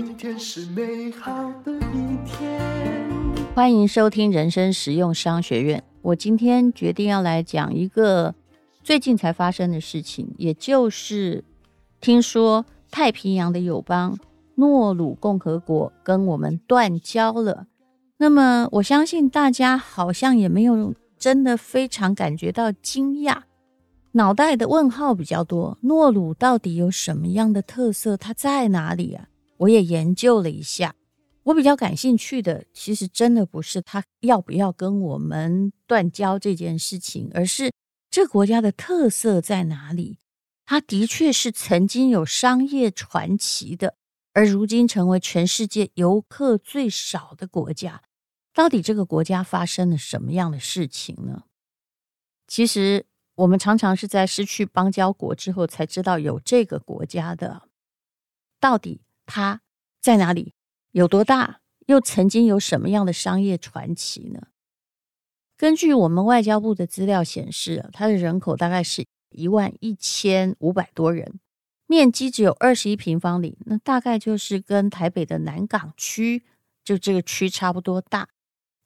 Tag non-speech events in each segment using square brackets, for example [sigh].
今天是美好的一天，欢迎收听人生实用商学院。我今天决定要来讲一个最近才发生的事情，也就是。听说太平洋的友邦诺鲁共和国跟我们断交了，那么我相信大家好像也没有真的非常感觉到惊讶，脑袋的问号比较多。诺鲁到底有什么样的特色？它在哪里啊？我也研究了一下，我比较感兴趣的其实真的不是他要不要跟我们断交这件事情，而是这国家的特色在哪里？它的确是曾经有商业传奇的，而如今成为全世界游客最少的国家。到底这个国家发生了什么样的事情呢？其实我们常常是在失去邦交国之后才知道有这个国家的。到底它在哪里？有多大？又曾经有什么样的商业传奇呢？根据我们外交部的资料显示，它的人口大概是。一万一千五百多人，面积只有二十一平方里，那大概就是跟台北的南港区就这个区差不多大。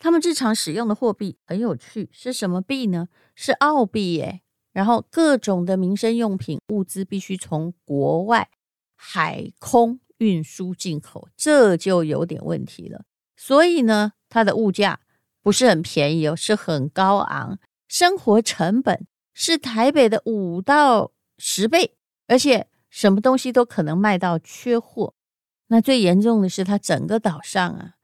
他们日常使用的货币很有趣，是什么币呢？是澳币耶。然后各种的民生用品物资必须从国外海空运输进口，这就有点问题了。所以呢，它的物价不是很便宜哦，是很高昂，生活成本。是台北的五到十倍，而且什么东西都可能卖到缺货。那最严重的是，它整个岛上啊，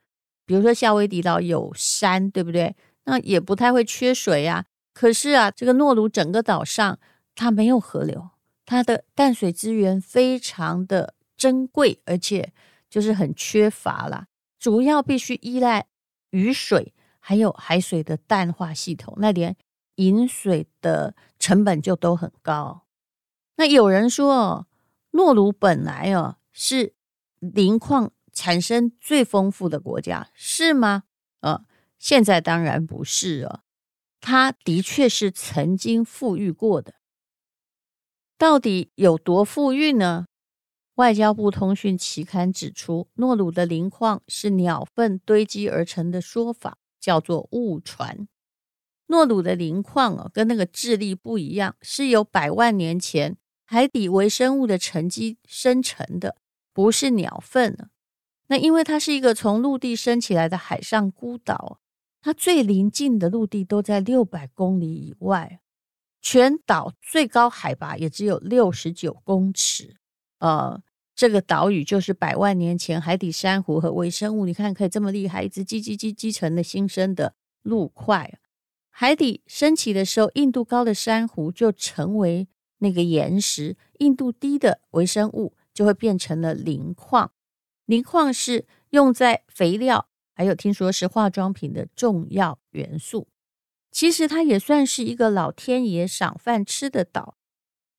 比如说夏威夷岛有山，对不对？那也不太会缺水啊。可是啊，这个诺鲁整个岛上它没有河流，它的淡水资源非常的珍贵，而且就是很缺乏啦。主要必须依赖雨水，还有海水的淡化系统，那连。饮水的成本就都很高。那有人说哦，诺鲁本来哦是磷矿产生最丰富的国家，是吗？呃，现在当然不是哦。它的确是曾经富裕过的。到底有多富裕呢？外交部通讯期刊指出，诺鲁的磷矿是鸟粪堆积而成的说法，叫做误传。诺鲁的磷矿哦，跟那个智利不一样，是由百万年前海底微生物的沉积生成的，不是鸟粪。那因为它是一个从陆地升起来的海上孤岛，它最临近的陆地都在六百公里以外，全岛最高海拔也只有六十九公尺。呃，这个岛屿就是百万年前海底珊瑚和微生物，你看可以这么厉害，一直积积积积成的新生的陆块。海底升起的时候，硬度高的珊瑚就成为那个岩石，硬度低的微生物就会变成了磷矿。磷矿是用在肥料，还有听说是化妆品的重要元素。其实它也算是一个老天爷赏饭吃的岛。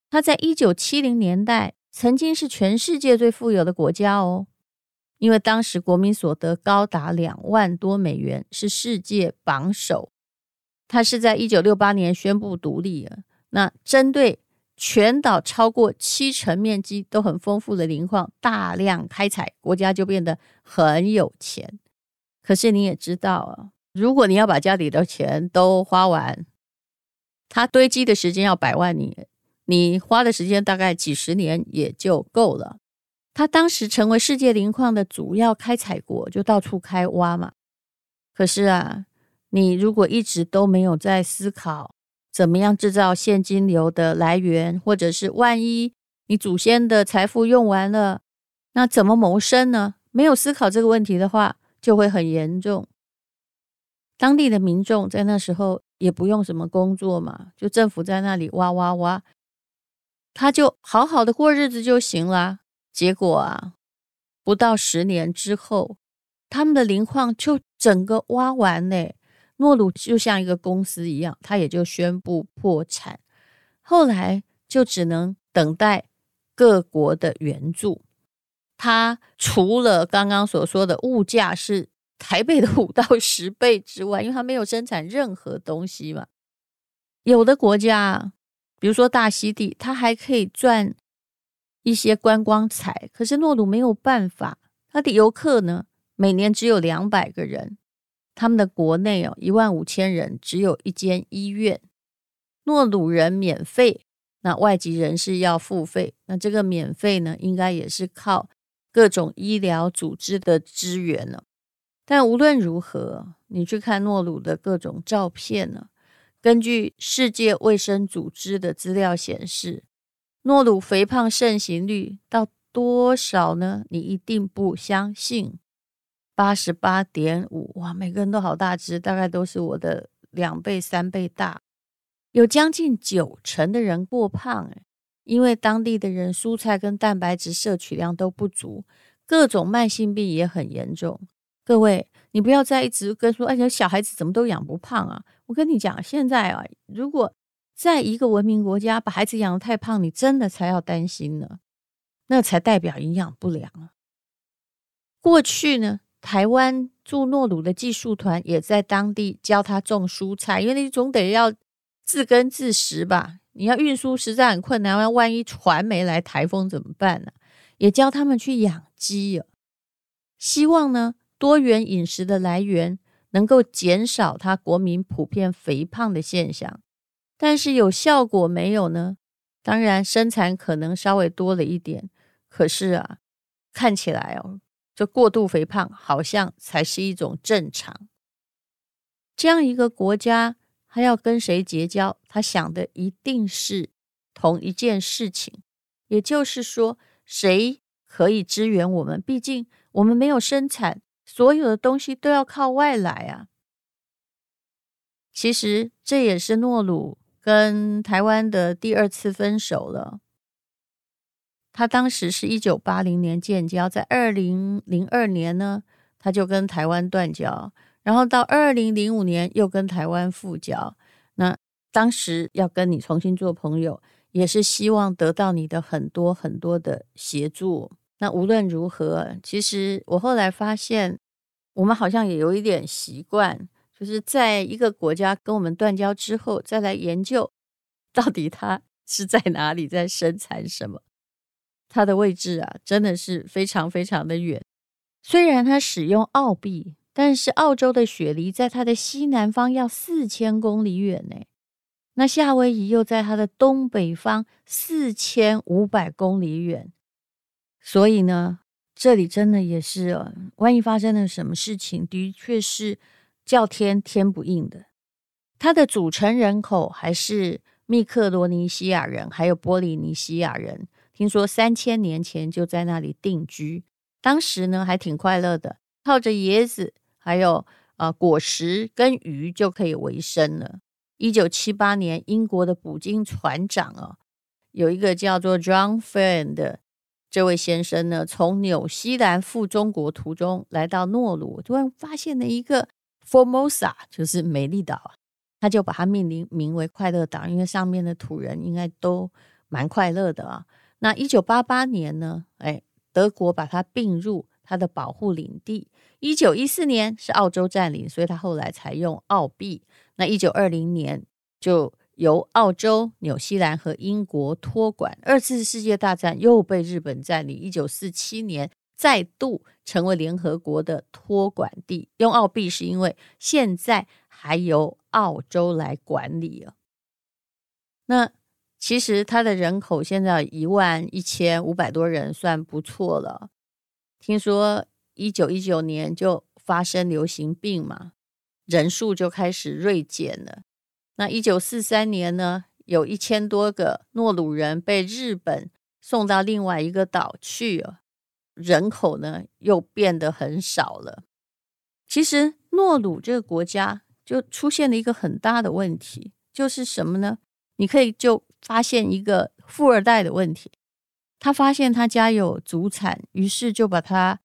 它在一九七零年代曾经是全世界最富有的国家哦，因为当时国民所得高达两万多美元，是世界榜首。他是在一九六八年宣布独立了。那针对全岛超过七成面积都很丰富的磷矿，大量开采，国家就变得很有钱。可是你也知道啊，如果你要把家里的钱都花完，它堆积的时间要百万年，你花的时间大概几十年也就够了。他当时成为世界磷矿的主要开采国，就到处开挖嘛。可是啊。你如果一直都没有在思考怎么样制造现金流的来源，或者是万一你祖先的财富用完了，那怎么谋生呢？没有思考这个问题的话，就会很严重。当地的民众在那时候也不用什么工作嘛，就政府在那里挖挖挖，他就好好的过日子就行了。结果啊，不到十年之后，他们的磷矿就整个挖完嘞。诺鲁就像一个公司一样，他也就宣布破产。后来就只能等待各国的援助。他除了刚刚所说的物价是台北的五到 [laughs] 十倍之外，因为他没有生产任何东西嘛。有的国家，比如说大溪地，它还可以赚一些观光财，可是诺鲁没有办法，它的游客呢，每年只有两百个人。他们的国内哦，一万五千人，只有一间医院。诺鲁人免费，那外籍人士要付费。那这个免费呢，应该也是靠各种医疗组织的支援了。但无论如何，你去看诺鲁的各种照片呢，根据世界卫生组织的资料显示，诺鲁肥胖盛行率到多少呢？你一定不相信。八十八点五，哇，每个人都好大只，大概都是我的两倍、三倍大。有将近九成的人过胖，因为当地的人蔬菜跟蛋白质摄取量都不足，各种慢性病也很严重。各位，你不要再一直跟说，哎，小孩子怎么都养不胖啊？我跟你讲，现在啊，如果在一个文明国家把孩子养得太胖，你真的才要担心呢，那才代表营养不良啊。过去呢？台湾驻诺鲁的技术团也在当地教他种蔬菜，因为你总得要自耕自食吧。你要运输实在很困难，万万一船没来，台风怎么办呢？也教他们去养鸡，希望呢多元饮食的来源能够减少他国民普遍肥胖的现象。但是有效果没有呢？当然生产可能稍微多了一点，可是啊，看起来哦。这过度肥胖好像才是一种正常。这样一个国家，他要跟谁结交？他想的一定是同一件事情，也就是说，谁可以支援我们？毕竟我们没有生产，所有的东西都要靠外来啊。其实这也是诺鲁跟台湾的第二次分手了。他当时是一九八零年建交，在二零零二年呢，他就跟台湾断交，然后到二零零五年又跟台湾复交。那当时要跟你重新做朋友，也是希望得到你的很多很多的协助。那无论如何，其实我后来发现，我们好像也有一点习惯，就是在一个国家跟我们断交之后，再来研究到底它是在哪里，在生产什么。它的位置啊，真的是非常非常的远。虽然它使用澳币，但是澳洲的雪梨在它的西南方要四千公里远呢。那夏威夷又在它的东北方四千五百公里远。所以呢，这里真的也是，哦，万一发生了什么事情，的确是叫天天不应的。它的组成人口还是密克罗尼西亚人，还有波利尼西亚人。听说三千年前就在那里定居，当时呢还挺快乐的，靠着椰子还有呃果实跟鱼就可以为生了。一九七八年，英国的捕鲸船长啊，有一个叫做 John Fenn 的这位先生呢，从纽西兰赴中国途中来到诺鲁，突然发现了一个 Formosa，就是美丽岛，他就把它命名名为快乐岛，因为上面的土人应该都蛮快乐的啊。那一九八八年呢？哎，德国把它并入它的保护领地。一九一四年是澳洲占领，所以它后来才用澳币。那一九二零年就由澳洲、纽西兰和英国托管。二次世界大战又被日本占领。一九四七年再度成为联合国的托管地。用澳币是因为现在还由澳洲来管理了。那。其实它的人口现在一万一千五百多人，算不错了。听说一九一九年就发生流行病嘛，人数就开始锐减了。那一九四三年呢，有一千多个诺鲁人被日本送到另外一个岛去了，人口呢又变得很少了。其实诺鲁这个国家就出现了一个很大的问题，就是什么呢？你可以就发现一个富二代的问题，他发现他家有祖产，于是就把他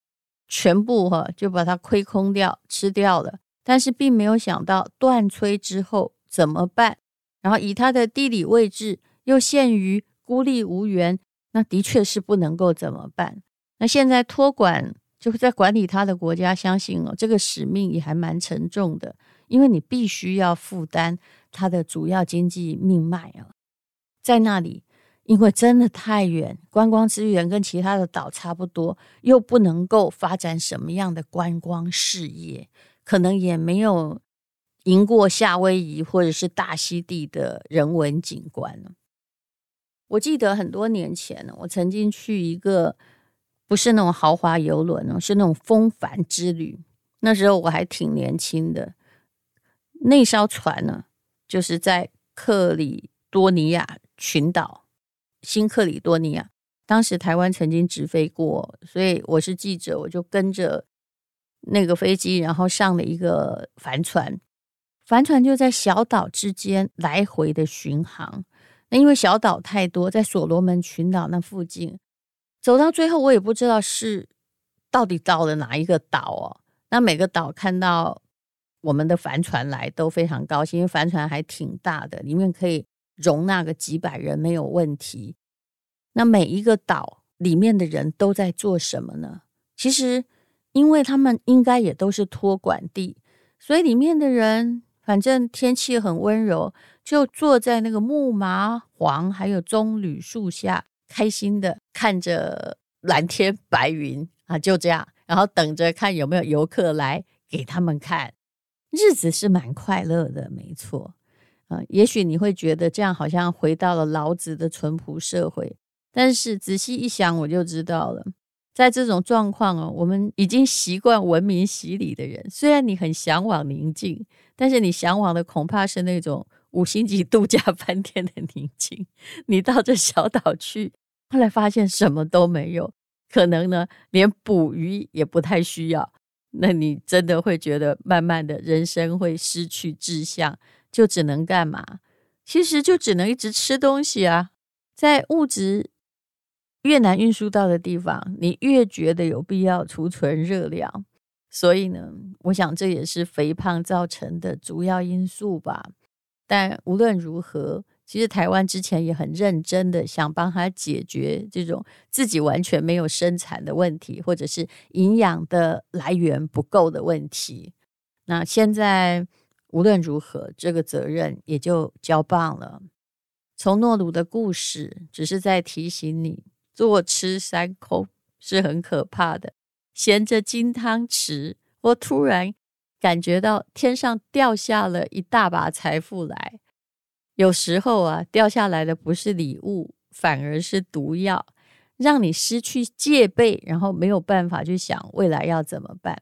全部哈就把它亏空掉，吃掉了。但是并没有想到断炊之后怎么办？然后以它的地理位置又陷于孤立无援，那的确是不能够怎么办？那现在托管就是在管理它的国家，相信哦，这个使命也还蛮沉重的，因为你必须要负担它的主要经济命脉啊，在那里。因为真的太远，观光资源跟其他的岛差不多，又不能够发展什么样的观光事业，可能也没有赢过夏威夷或者是大溪地的人文景观。我记得很多年前呢，我曾经去一个不是那种豪华游轮哦，是那种风帆之旅。那时候我还挺年轻的，那艘船呢，就是在克里多尼亚群岛。新克里多尼亚，当时台湾曾经直飞过，所以我是记者，我就跟着那个飞机，然后上了一个帆船，帆船就在小岛之间来回的巡航。那因为小岛太多，在所罗门群岛那附近，走到最后我也不知道是到底到了哪一个岛哦。那每个岛看到我们的帆船来都非常高兴，因为帆船还挺大的，里面可以。容纳个几百人没有问题。那每一个岛里面的人都在做什么呢？其实，因为他们应该也都是托管地，所以里面的人反正天气很温柔，就坐在那个木麻黄还有棕榈树下，开心的看着蓝天白云啊，就这样，然后等着看有没有游客来给他们看，日子是蛮快乐的，没错。啊，也许你会觉得这样好像回到了老子的淳朴社会，但是仔细一想，我就知道了，在这种状况哦，我们已经习惯文明洗礼的人，虽然你很向往宁静，但是你向往的恐怕是那种五星级度假 [laughs] 饭店的宁静。你到这小岛去，后来发现什么都没有，可能呢，连捕鱼也不太需要。那你真的会觉得，慢慢的人生会失去志向。就只能干嘛？其实就只能一直吃东西啊！在物质越难运输到的地方，你越觉得有必要储存热量。所以呢，我想这也是肥胖造成的主要因素吧。但无论如何，其实台湾之前也很认真的想帮他解决这种自己完全没有生产的问题，或者是营养的来源不够的问题。那现在。无论如何，这个责任也就交棒了。从诺鲁的故事，只是在提醒你，坐吃山空是很可怕的。衔着金汤匙，我突然感觉到天上掉下了一大把财富来。有时候啊，掉下来的不是礼物，反而是毒药，让你失去戒备，然后没有办法去想未来要怎么办。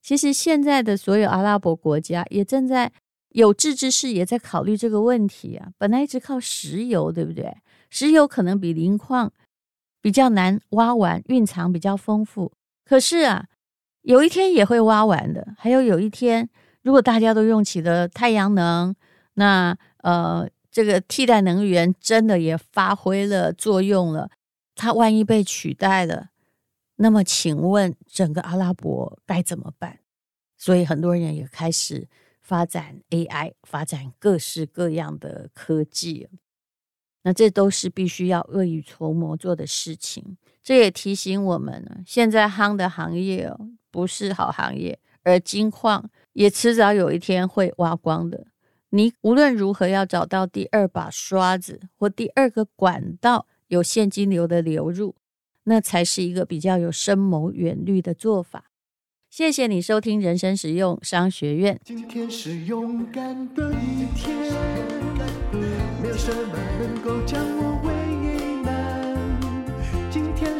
其实现在的所有阿拉伯国家也正在有志之士也在考虑这个问题啊。本来一直靠石油，对不对？石油可能比磷矿比较难挖完，蕴藏比较丰富。可是啊，有一天也会挖完的。还有有一天，如果大家都用起了太阳能，那呃，这个替代能源真的也发挥了作用了，它万一被取代了。那么，请问整个阿拉伯该怎么办？所以很多人也开始发展 AI，发展各式各样的科技。那这都是必须要未雨绸缪做的事情。这也提醒我们，现在夯的行业哦，不是好行业，而金矿也迟早有一天会挖光的。你无论如何要找到第二把刷子或第二个管道，有现金流的流入。那才是一个比较有深谋远虑的做法。谢谢你收听人生实用商学院。今天是勇敢的一天，没有什么能够将我为。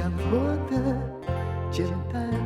尽量过得简单。